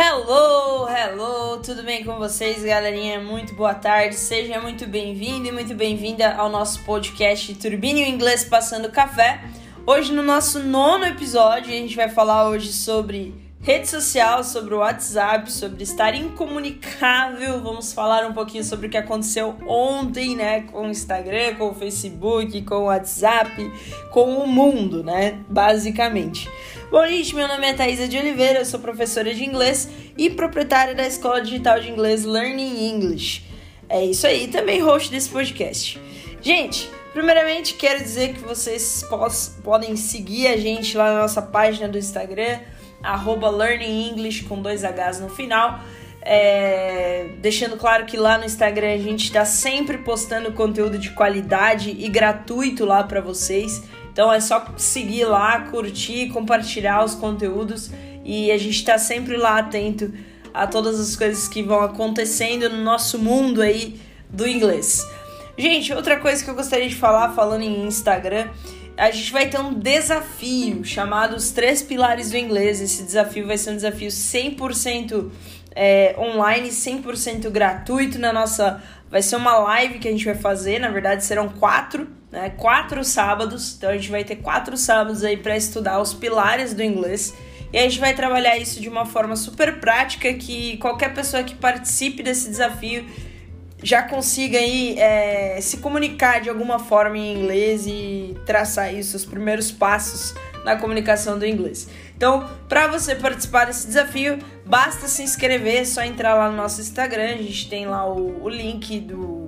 Hello, hello, tudo bem com vocês, galerinha? Muito boa tarde, seja muito bem-vindo e muito bem-vinda ao nosso podcast Turbine Inglês Passando Café. Hoje, no nosso nono episódio, a gente vai falar hoje sobre rede social, sobre o WhatsApp, sobre estar incomunicável. Vamos falar um pouquinho sobre o que aconteceu ontem, né, com o Instagram, com o Facebook, com o WhatsApp, com o mundo, né, basicamente. Bom, gente, meu nome é Thaisa de Oliveira, eu sou professora de inglês e proprietária da Escola Digital de Inglês Learning English. É isso aí, também host desse podcast. Gente, primeiramente quero dizer que vocês podem seguir a gente lá na nossa página do Instagram, arroba Learning English com dois Hs no final. É, deixando claro que lá no Instagram a gente está sempre postando conteúdo de qualidade e gratuito lá para vocês. Então é só seguir lá, curtir, compartilhar os conteúdos e a gente está sempre lá atento a todas as coisas que vão acontecendo no nosso mundo aí do inglês. Gente, outra coisa que eu gostaria de falar, falando em Instagram, a gente vai ter um desafio chamado Os Três Pilares do Inglês. Esse desafio vai ser um desafio 100% é, online, 100% gratuito na nossa. Vai ser uma live que a gente vai fazer, na verdade serão quatro né? Quatro sábados, então a gente vai ter quatro sábados aí para estudar os pilares do inglês. E a gente vai trabalhar isso de uma forma super prática que qualquer pessoa que participe desse desafio já consiga aí é, se comunicar de alguma forma em inglês e traçar aí os primeiros passos na comunicação do inglês. Então, para você participar desse desafio, basta se inscrever, é só entrar lá no nosso Instagram, a gente tem lá o, o link do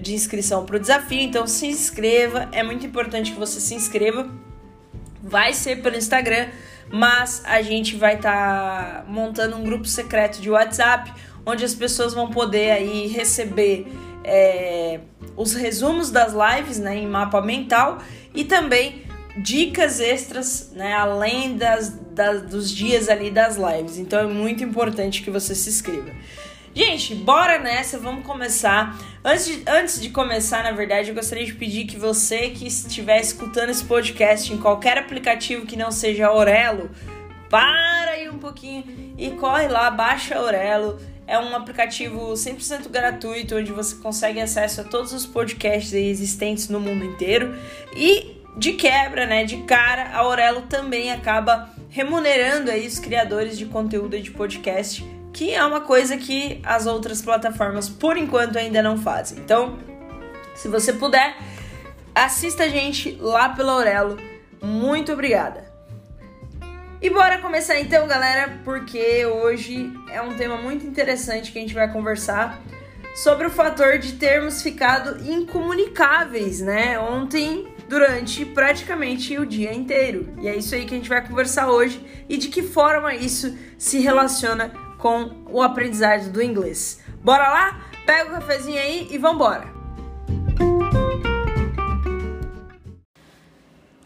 de inscrição para o desafio, então se inscreva, é muito importante que você se inscreva. Vai ser pelo Instagram, mas a gente vai estar tá montando um grupo secreto de WhatsApp, onde as pessoas vão poder aí receber é, os resumos das lives né, em mapa mental e também dicas extras, né, além das, das, dos dias ali das lives. Então é muito importante que você se inscreva. Gente, bora nessa, vamos começar. Antes de, antes de começar, na verdade, eu gostaria de pedir que você que estiver escutando esse podcast em qualquer aplicativo que não seja Orelo, para aí um pouquinho e corre lá, baixa Orelo. É um aplicativo 100% gratuito onde você consegue acesso a todos os podcasts existentes no mundo inteiro e de quebra, né, de cara, a Aurelo também acaba remunerando aí os criadores de conteúdo de podcast que é uma coisa que as outras plataformas por enquanto ainda não fazem. Então, se você puder, assista a gente lá pela Aurelo. Muito obrigada. E bora começar então, galera, porque hoje é um tema muito interessante que a gente vai conversar sobre o fator de termos ficado incomunicáveis, né? Ontem, durante praticamente o dia inteiro. E é isso aí que a gente vai conversar hoje e de que forma isso se relaciona com o aprendizado do inglês. Bora lá? Pega o cafezinho aí e vambora!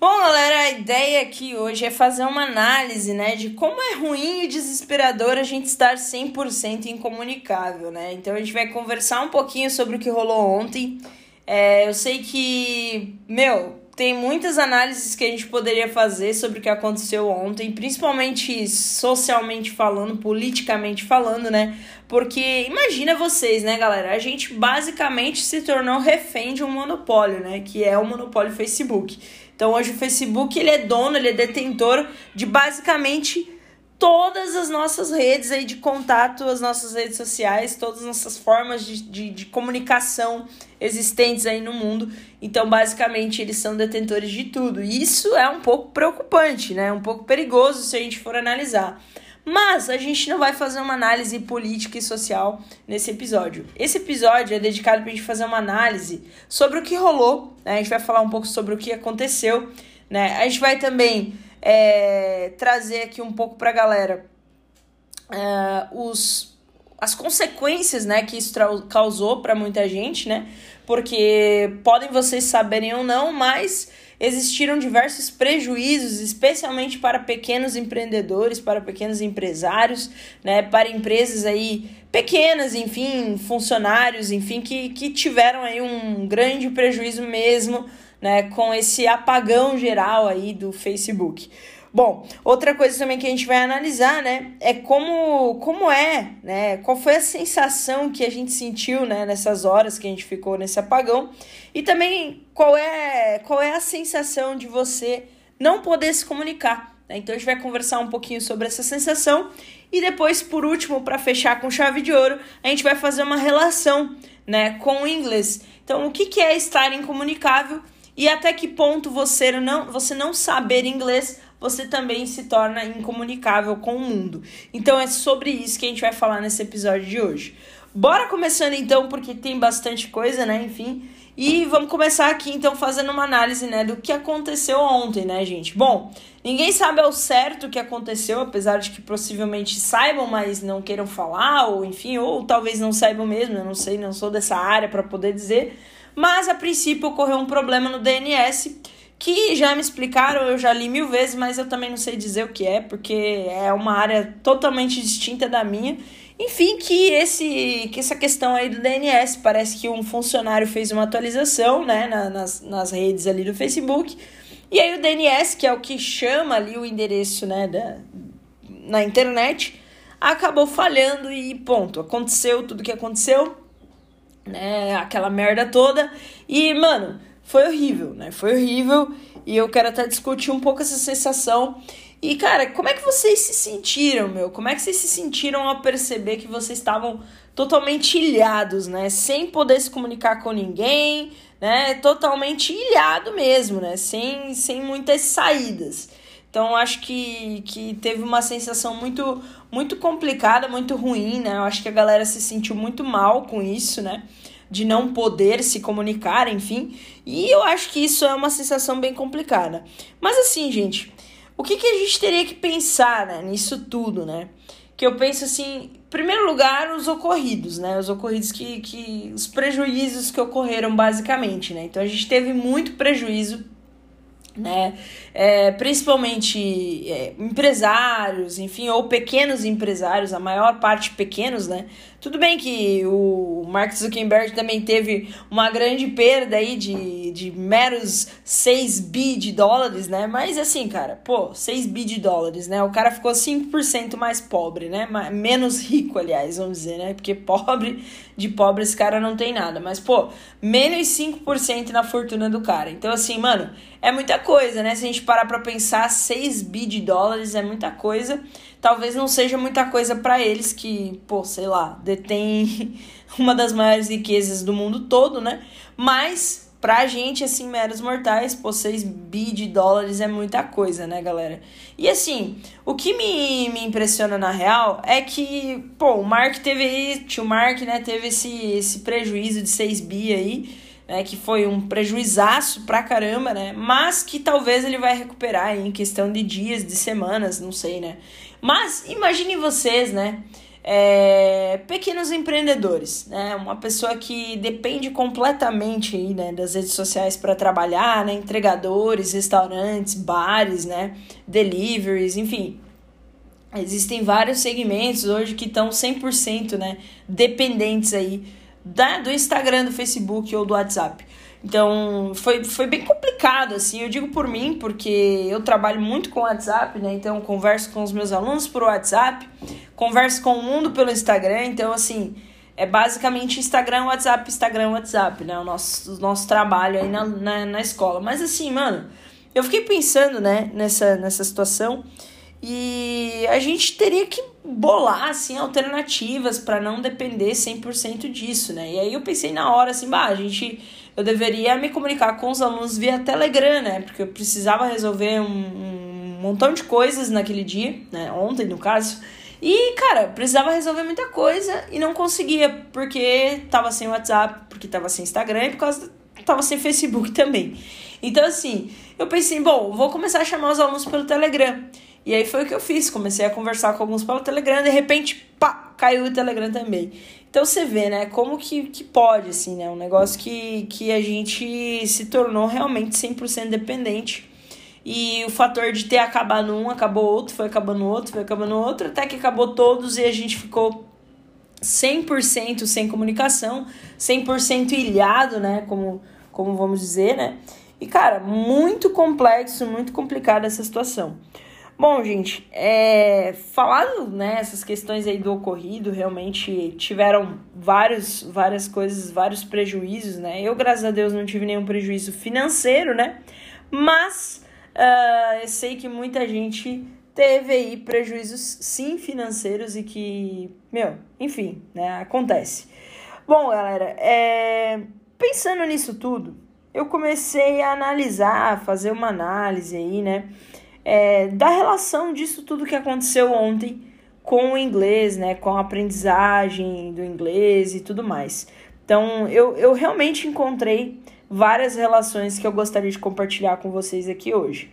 Bom, galera, a ideia aqui hoje é fazer uma análise, né, de como é ruim e desesperador a gente estar 100% incomunicável, né? Então a gente vai conversar um pouquinho sobre o que rolou ontem. É, eu sei que, meu, tem muitas análises que a gente poderia fazer sobre o que aconteceu ontem, principalmente socialmente falando, politicamente falando, né? Porque imagina vocês, né, galera? A gente basicamente se tornou refém de um monopólio, né? Que é o monopólio Facebook. Então hoje o Facebook ele é dono, ele é detentor de basicamente todas as nossas redes aí de contato, as nossas redes sociais, todas as nossas formas de, de, de, comunicação existentes aí no mundo. Então, basicamente, eles são detentores de tudo. E isso é um pouco preocupante, né? Um pouco perigoso se a gente for analisar. Mas a gente não vai fazer uma análise política e social nesse episódio. Esse episódio é dedicado para a gente fazer uma análise sobre o que rolou. Né? A gente vai falar um pouco sobre o que aconteceu. Né? A gente vai também é, trazer aqui um pouco para a galera uh, os, as consequências né, que isso causou para muita gente, né? Porque podem vocês saberem ou não, mas existiram diversos prejuízos, especialmente para pequenos empreendedores, para pequenos empresários, né, para empresas aí pequenas, enfim, funcionários, enfim, que, que tiveram aí um grande prejuízo mesmo né, com esse apagão geral aí do Facebook. Bom, outra coisa também que a gente vai analisar, né, é como, como é, né, qual foi a sensação que a gente sentiu, né, nessas horas que a gente ficou nesse apagão e também qual é, qual é a sensação de você não poder se comunicar. Né? Então a gente vai conversar um pouquinho sobre essa sensação e depois, por último, para fechar com chave de ouro, a gente vai fazer uma relação, né, com o inglês. Então, o que, que é estar incomunicável e até que ponto você não, você não saber inglês você também se torna incomunicável com o mundo. Então é sobre isso que a gente vai falar nesse episódio de hoje. Bora começando então, porque tem bastante coisa, né? Enfim. E vamos começar aqui então fazendo uma análise, né, do que aconteceu ontem, né, gente? Bom, ninguém sabe ao certo o que aconteceu, apesar de que possivelmente saibam, mas não queiram falar, ou enfim, ou talvez não saibam mesmo, eu não sei, não sou dessa área para poder dizer. Mas a princípio ocorreu um problema no DNS que já me explicaram, eu já li mil vezes, mas eu também não sei dizer o que é, porque é uma área totalmente distinta da minha. Enfim, que, esse, que essa questão aí do DNS, parece que um funcionário fez uma atualização né, na, nas, nas redes ali do Facebook, e aí o DNS, que é o que chama ali o endereço né, da, na internet, acabou falhando e ponto, aconteceu tudo que aconteceu, né, aquela merda toda, e mano foi horrível, né? Foi horrível e eu quero até discutir um pouco essa sensação. E, cara, como é que vocês se sentiram, meu? Como é que vocês se sentiram ao perceber que vocês estavam totalmente ilhados, né? Sem poder se comunicar com ninguém, né? Totalmente ilhado mesmo, né? Sem, sem muitas saídas. Então, acho que, que teve uma sensação muito, muito complicada, muito ruim, né? Eu acho que a galera se sentiu muito mal com isso, né? de não poder se comunicar, enfim. E eu acho que isso é uma sensação bem complicada. Mas assim, gente, o que, que a gente teria que pensar né, nisso tudo, né? Que eu penso assim, em primeiro lugar, os ocorridos, né? Os ocorridos que, que. os prejuízos que ocorreram, basicamente, né? Então a gente teve muito prejuízo né? É, principalmente é, empresários, enfim, ou pequenos empresários, a maior parte pequenos, né? Tudo bem que o Mark Zuckerberg também teve uma grande perda aí de, de meros 6 bi de dólares, né? Mas assim, cara, pô, 6 bi de dólares, né? O cara ficou 5% mais pobre, né? Menos rico, aliás, vamos dizer, né? Porque pobre, de pobre esse cara não tem nada. Mas, pô, menos 5% na fortuna do cara. Então, assim, mano, é muita coisa, né? Se a gente parar pra pensar, 6 bi de dólares é muita coisa talvez não seja muita coisa para eles que, pô, sei lá, detém uma das maiores riquezas do mundo todo, né? Mas pra gente, assim, meros mortais, pô, 6 bi de dólares é muita coisa, né, galera? E assim, o que me, me impressiona na real é que, pô, o Mark teve tio Mark, né, teve esse, esse prejuízo de 6 bi aí né, que foi um prejuizaço pra caramba, né, mas que talvez ele vai recuperar em questão de dias, de semanas, não sei, né. Mas imagine vocês, né, é, pequenos empreendedores, né, uma pessoa que depende completamente aí, né, das redes sociais para trabalhar, né, entregadores, restaurantes, bares, né, deliveries, enfim, existem vários segmentos hoje que estão 100%, né, dependentes aí da, do Instagram, do Facebook ou do WhatsApp. Então, foi, foi bem complicado, assim, eu digo por mim, porque eu trabalho muito com WhatsApp, né? Então, converso com os meus alunos por WhatsApp, converso com o mundo pelo Instagram, então, assim, é basicamente Instagram, WhatsApp, Instagram, WhatsApp, né? O nosso, o nosso trabalho aí na, na, na escola. Mas, assim, mano, eu fiquei pensando, né, nessa, nessa situação e a gente teria que bolar assim alternativas para não depender 100% disso, né? E aí eu pensei na hora assim, bah, a gente eu deveria me comunicar com os alunos via Telegram, né? Porque eu precisava resolver um, um montão de coisas naquele dia, né? Ontem, no caso. E, cara, precisava resolver muita coisa e não conseguia, porque tava sem WhatsApp, porque tava sem Instagram e por causa tava sem Facebook também. Então, assim, eu pensei, bom, vou começar a chamar os alunos pelo Telegram. E aí foi o que eu fiz, comecei a conversar com alguns pelo Telegram, de repente, pá, caiu o Telegram também. Então você vê, né, como que, que pode, assim, né, um negócio que, que a gente se tornou realmente 100% dependente. E o fator de ter acabado um, acabou outro, foi acabando outro, foi acabando outro, até que acabou todos e a gente ficou 100% sem comunicação, 100% ilhado, né, como, como vamos dizer, né. E, cara, muito complexo, muito complicada essa situação. Bom, gente, é, falando né, questões aí do ocorrido, realmente tiveram vários, várias coisas, vários prejuízos, né? Eu, graças a Deus, não tive nenhum prejuízo financeiro, né? Mas uh, eu sei que muita gente teve aí prejuízos sim financeiros e que, meu, enfim, né? Acontece. Bom, galera, é, pensando nisso tudo, eu comecei a analisar, a fazer uma análise aí, né? É, da relação disso tudo que aconteceu ontem com o inglês, né, com a aprendizagem do inglês e tudo mais. Então, eu, eu realmente encontrei várias relações que eu gostaria de compartilhar com vocês aqui hoje.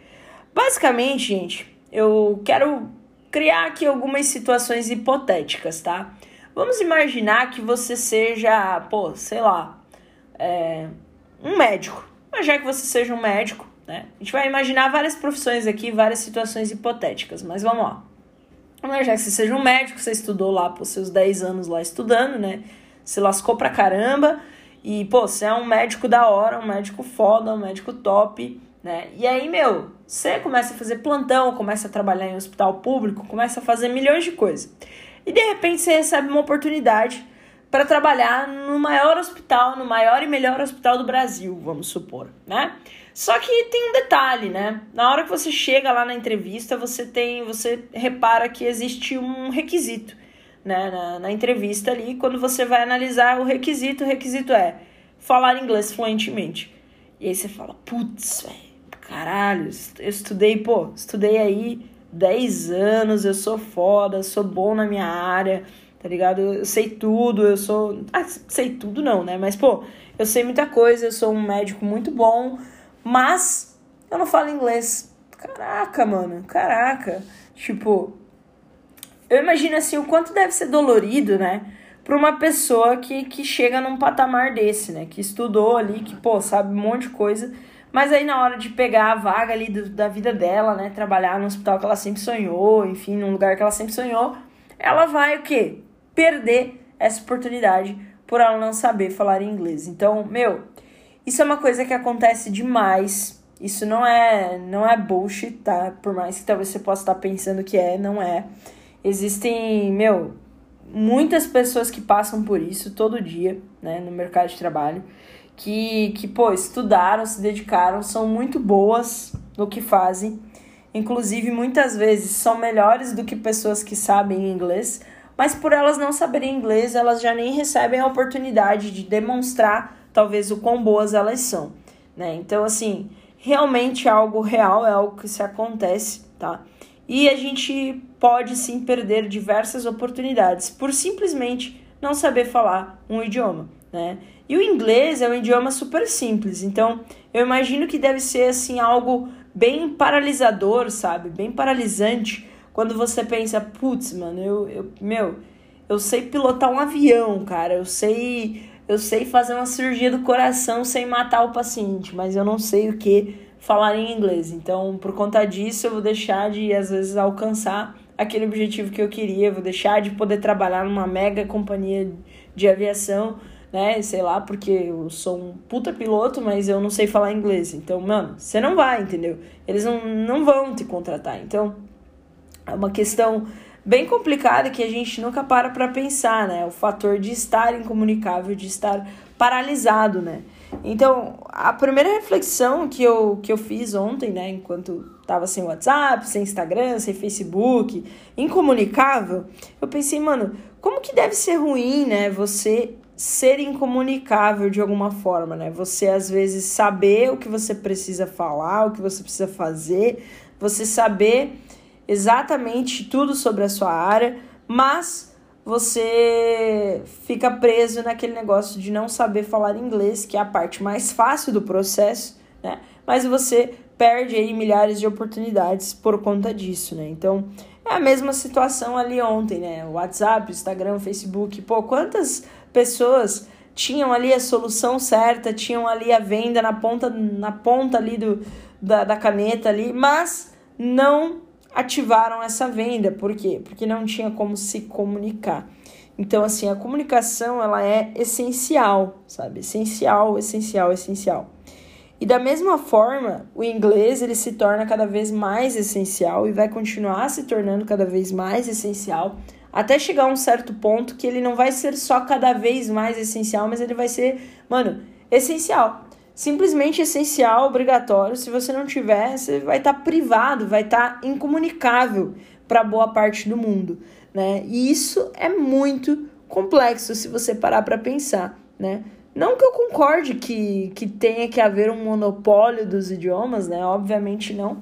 Basicamente, gente, eu quero criar aqui algumas situações hipotéticas, tá? Vamos imaginar que você seja, pô, sei lá, é, um médico. Mas já que você seja um médico, né? A gente vai imaginar várias profissões aqui, várias situações hipotéticas, mas vamos lá. Já que você seja um médico, você estudou lá por seus 10 anos lá estudando, né? Se lascou pra caramba. E, pô, você é um médico da hora, um médico foda, um médico top, né? E aí, meu, você começa a fazer plantão, começa a trabalhar em hospital público, começa a fazer milhões de coisas. E de repente você recebe uma oportunidade para trabalhar no maior hospital, no maior e melhor hospital do Brasil, vamos supor, né? Só que tem um detalhe, né? Na hora que você chega lá na entrevista, você tem, você repara que existe um requisito, né? Na, na entrevista ali, quando você vai analisar o requisito, o requisito é falar inglês fluentemente. E aí você fala, putz, velho, caralho, eu estudei, pô, estudei aí 10 anos, eu sou foda, sou bom na minha área, tá ligado? Eu sei tudo, eu sou. Ah, sei tudo não, né? Mas, pô, eu sei muita coisa, eu sou um médico muito bom, mas eu não falo inglês. Caraca, mano, caraca. Tipo, eu imagino assim o quanto deve ser dolorido, né? Pra uma pessoa que, que chega num patamar desse, né? Que estudou ali, que, pô, sabe um monte de coisa. Mas aí na hora de pegar a vaga ali do, da vida dela, né? Trabalhar no hospital que ela sempre sonhou, enfim, num lugar que ela sempre sonhou, ela vai o quê? Perder essa oportunidade por ela não saber falar inglês. Então, meu, isso é uma coisa que acontece demais. Isso não é, não é bullshit, tá? Por mais que talvez você possa estar pensando que é, não é. Existem, meu, muitas pessoas que passam por isso todo dia, né, no mercado de trabalho, que, que pô, estudaram, se dedicaram, são muito boas no que fazem. Inclusive, muitas vezes são melhores do que pessoas que sabem inglês, mas por elas não saberem inglês, elas já nem recebem a oportunidade de demonstrar talvez o quão boas elas são, né? Então, assim, realmente é algo real, é algo que se acontece, tá? E a gente pode sim perder diversas oportunidades por simplesmente não saber falar um idioma, né? E o inglês é um idioma super simples, então eu imagino que deve ser assim algo bem paralisador, sabe? Bem paralisante quando você pensa, putz, mano, eu, eu meu, eu sei pilotar um avião, cara, eu sei eu sei fazer uma cirurgia do coração sem matar o paciente, mas eu não sei o que falar em inglês. Então, por conta disso, eu vou deixar de, às vezes, alcançar aquele objetivo que eu queria, vou deixar de poder trabalhar numa mega companhia de aviação, né? Sei lá, porque eu sou um puta piloto, mas eu não sei falar inglês. Então, mano, você não vai, entendeu? Eles não, não vão te contratar. Então, é uma questão bem complicada que a gente nunca para para pensar, né? O fator de estar incomunicável, de estar paralisado, né? Então, a primeira reflexão que eu, que eu fiz ontem, né, enquanto tava sem WhatsApp, sem Instagram, sem Facebook, incomunicável, eu pensei, mano, como que deve ser ruim, né, você ser incomunicável de alguma forma, né? Você às vezes saber o que você precisa falar, o que você precisa fazer, você saber exatamente tudo sobre a sua área, mas você fica preso naquele negócio de não saber falar inglês, que é a parte mais fácil do processo, né? Mas você perde aí milhares de oportunidades por conta disso, né? Então, é a mesma situação ali ontem, né? WhatsApp, Instagram, Facebook, pô, quantas pessoas tinham ali a solução certa, tinham ali a venda na ponta, na ponta ali do, da, da caneta ali, mas não ativaram essa venda. Por quê? Porque não tinha como se comunicar. Então, assim, a comunicação ela é essencial, sabe? Essencial, essencial, essencial. E da mesma forma, o inglês ele se torna cada vez mais essencial e vai continuar se tornando cada vez mais essencial até chegar a um certo ponto que ele não vai ser só cada vez mais essencial, mas ele vai ser, mano, essencial. Simplesmente essencial, obrigatório. Se você não tiver, você vai estar tá privado, vai estar tá incomunicável para boa parte do mundo, né? E isso é muito complexo se você parar para pensar, né? Não que eu concorde que, que tenha que haver um monopólio dos idiomas, né? Obviamente não.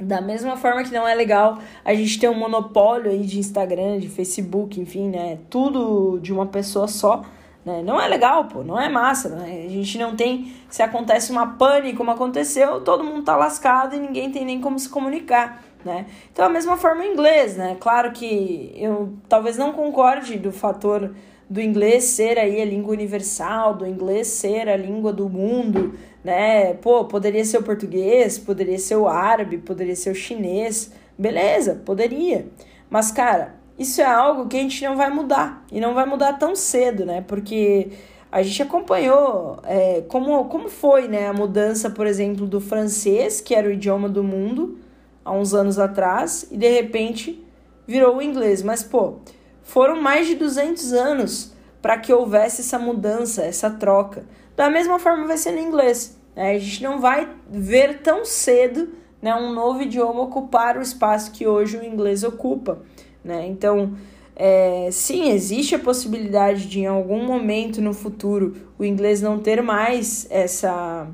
Da mesma forma que não é legal a gente ter um monopólio aí de Instagram, de Facebook, enfim, né? Tudo de uma pessoa só, né? Não é legal, pô, não é massa, né? A gente não tem. Se acontece uma pane como aconteceu, todo mundo tá lascado e ninguém tem nem como se comunicar. Né? Então, a mesma forma o inglês, né? Claro que eu talvez não concorde do fator do inglês ser aí a língua universal, do inglês ser a língua do mundo, né? Pô, poderia ser o português, poderia ser o árabe, poderia ser o chinês. Beleza, poderia. Mas, cara, isso é algo que a gente não vai mudar. E não vai mudar tão cedo, né? Porque a gente acompanhou é, como, como foi né, a mudança, por exemplo, do francês, que era o idioma do mundo, há uns anos atrás, e de repente virou o inglês. Mas, pô, foram mais de 200 anos para que houvesse essa mudança, essa troca. Da mesma forma vai ser no inglês. Né? A gente não vai ver tão cedo né, um novo idioma ocupar o espaço que hoje o inglês ocupa. Né? Então, é, sim, existe a possibilidade de em algum momento no futuro o inglês não ter mais essa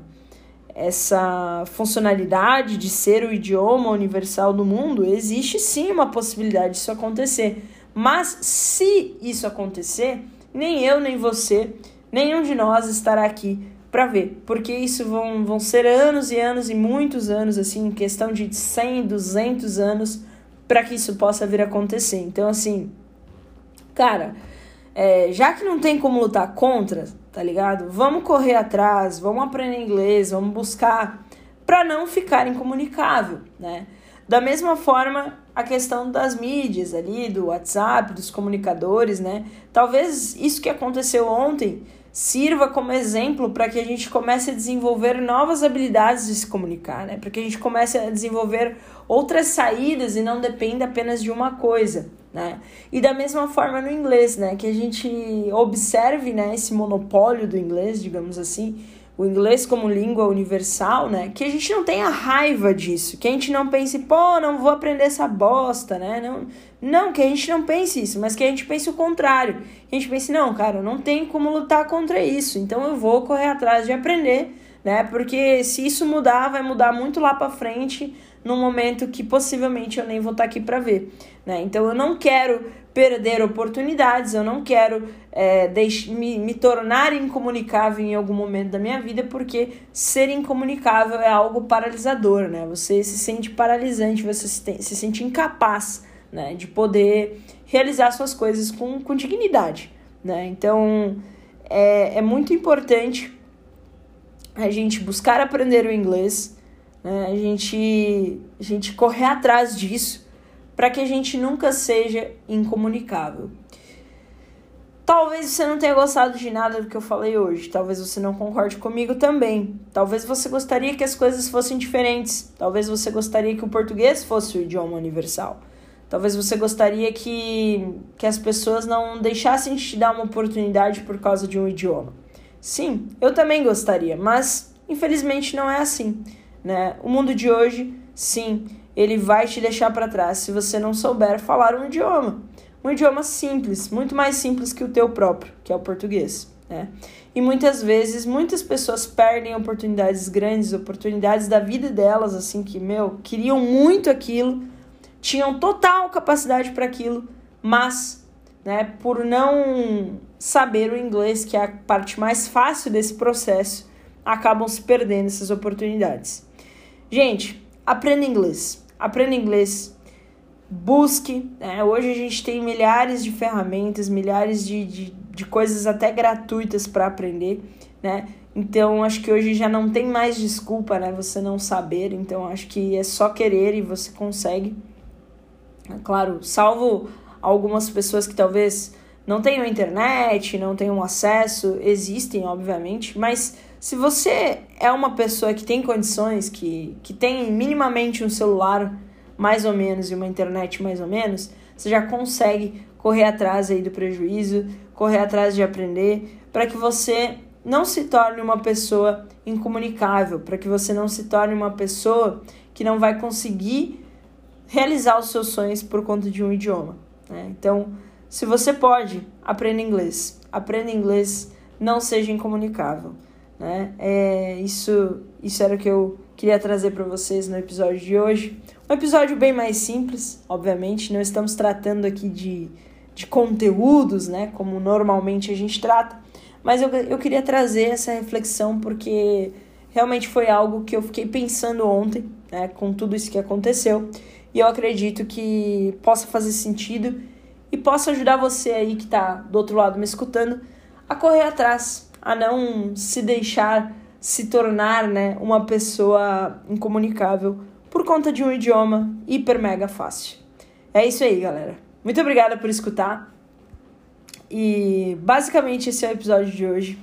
essa funcionalidade de ser o idioma universal do mundo, existe sim uma possibilidade disso acontecer. Mas se isso acontecer, nem eu, nem você, nenhum de nós estará aqui para ver, porque isso vão, vão ser anos e anos e muitos anos, assim, em questão de 100, 200 anos, para que isso possa vir a acontecer. Então, assim, cara, é, já que não tem como lutar contra, tá ligado? Vamos correr atrás, vamos aprender inglês, vamos buscar para não ficar incomunicável, né? Da mesma forma, a questão das mídias ali, do WhatsApp, dos comunicadores, né? Talvez isso que aconteceu ontem sirva como exemplo para que a gente comece a desenvolver novas habilidades de se comunicar, né? Para que a gente comece a desenvolver outras saídas e não dependa apenas de uma coisa, né? E da mesma forma no inglês, né? Que a gente observe, né, esse monopólio do inglês, digamos assim, o inglês como língua universal, né? Que a gente não tenha raiva disso, que a gente não pense, pô, não vou aprender essa bosta, né? Não, não, que a gente não pense isso, mas que a gente pense o contrário. Que a gente pense, não, cara, não tem como lutar contra isso, então eu vou correr atrás de aprender, né? Porque se isso mudar, vai mudar muito lá para frente, num momento que possivelmente eu nem vou estar tá aqui para ver, né? Então eu não quero perder oportunidades, eu não quero é, me, me tornar incomunicável em algum momento da minha vida, porque ser incomunicável é algo paralisador, né? Você se sente paralisante, você se, se sente incapaz né, de poder realizar suas coisas com, com dignidade, né? Então é, é muito importante a gente buscar aprender o inglês, né? a, gente, a gente correr atrás disso para que a gente nunca seja incomunicável. Talvez você não tenha gostado de nada do que eu falei hoje. Talvez você não concorde comigo também. Talvez você gostaria que as coisas fossem diferentes. Talvez você gostaria que o português fosse o idioma universal. Talvez você gostaria que, que as pessoas não deixassem de te dar uma oportunidade por causa de um idioma. Sim, eu também gostaria, mas infelizmente não é assim. Né? O mundo de hoje, sim, ele vai te deixar para trás se você não souber falar um idioma. Um idioma simples, muito mais simples que o teu próprio, que é o português. Né? E muitas vezes, muitas pessoas perdem oportunidades grandes, oportunidades da vida delas, assim, que, meu, queriam muito aquilo, tinham total capacidade para aquilo, mas, né, por não saber o inglês, que é a parte mais fácil desse processo, acabam se perdendo essas oportunidades. Gente, aprenda inglês aprenda inglês, busque. Né? Hoje a gente tem milhares de ferramentas, milhares de, de, de coisas até gratuitas para aprender, né? Então acho que hoje já não tem mais desculpa, né? Você não saber. Então acho que é só querer e você consegue. É claro, salvo algumas pessoas que talvez não tenham internet, não tenham acesso, existem, obviamente, mas se você é uma pessoa que tem condições, que, que tem minimamente um celular mais ou menos e uma internet mais ou menos, você já consegue correr atrás aí do prejuízo, correr atrás de aprender, para que você não se torne uma pessoa incomunicável, para que você não se torne uma pessoa que não vai conseguir realizar os seus sonhos por conta de um idioma. Né? Então, se você pode, aprenda inglês. Aprenda inglês, não seja incomunicável. Né? É, isso, isso era o que eu queria trazer para vocês no episódio de hoje. Um episódio bem mais simples, obviamente. Não estamos tratando aqui de, de conteúdos, né? Como normalmente a gente trata. Mas eu, eu queria trazer essa reflexão porque realmente foi algo que eu fiquei pensando ontem, né? Com tudo isso que aconteceu. E eu acredito que possa fazer sentido e possa ajudar você aí que está do outro lado me escutando a correr atrás, a não se deixar se tornar né, uma pessoa incomunicável por conta de um idioma hiper mega fácil. É isso aí, galera. Muito obrigada por escutar. E basicamente esse é o episódio de hoje.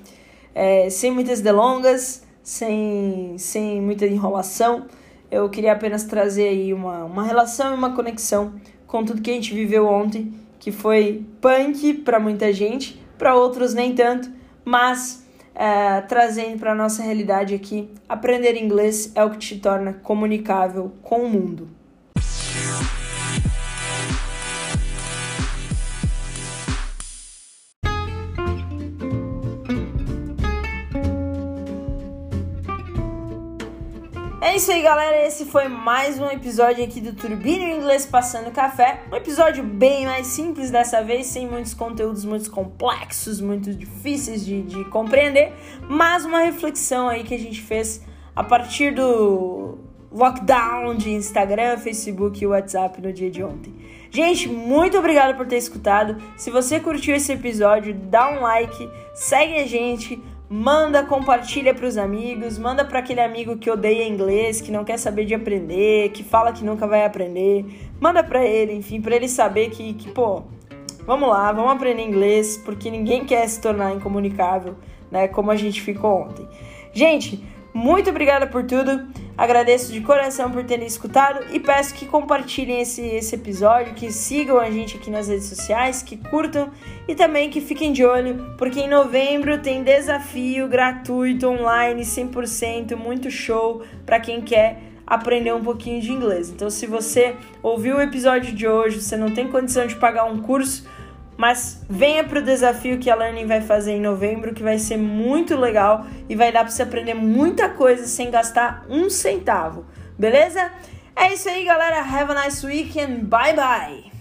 É, sem muitas delongas, sem, sem muita enrolação. Eu queria apenas trazer aí uma, uma relação e uma conexão com tudo que a gente viveu ontem, que foi punk para muita gente, para outros nem tanto, mas é, trazendo para nossa realidade aqui, aprender inglês é o que te torna comunicável com o mundo. É isso aí, galera. Esse foi mais um episódio aqui do Turbino Inglês Passando Café. Um episódio bem mais simples dessa vez, sem muitos conteúdos muito complexos, muito difíceis de, de compreender, mas uma reflexão aí que a gente fez a partir do lockdown de Instagram, Facebook e WhatsApp no dia de ontem. Gente, muito obrigado por ter escutado. Se você curtiu esse episódio, dá um like, segue a gente manda, compartilha para os amigos, manda para aquele amigo que odeia inglês, que não quer saber de aprender, que fala que nunca vai aprender, manda para ele, enfim, para ele saber que, que, pô, vamos lá, vamos aprender inglês, porque ninguém quer se tornar incomunicável, né, como a gente ficou ontem. Gente, muito obrigada por tudo. Agradeço de coração por terem escutado e peço que compartilhem esse, esse episódio, que sigam a gente aqui nas redes sociais, que curtam e também que fiquem de olho, porque em novembro tem desafio gratuito online 100%, muito show para quem quer aprender um pouquinho de inglês. Então, se você ouviu o episódio de hoje, você não tem condição de pagar um curso, mas venha para o desafio que a Learning vai fazer em novembro, que vai ser muito legal e vai dar para você aprender muita coisa sem gastar um centavo, beleza? É isso aí, galera. Have a nice weekend. Bye bye.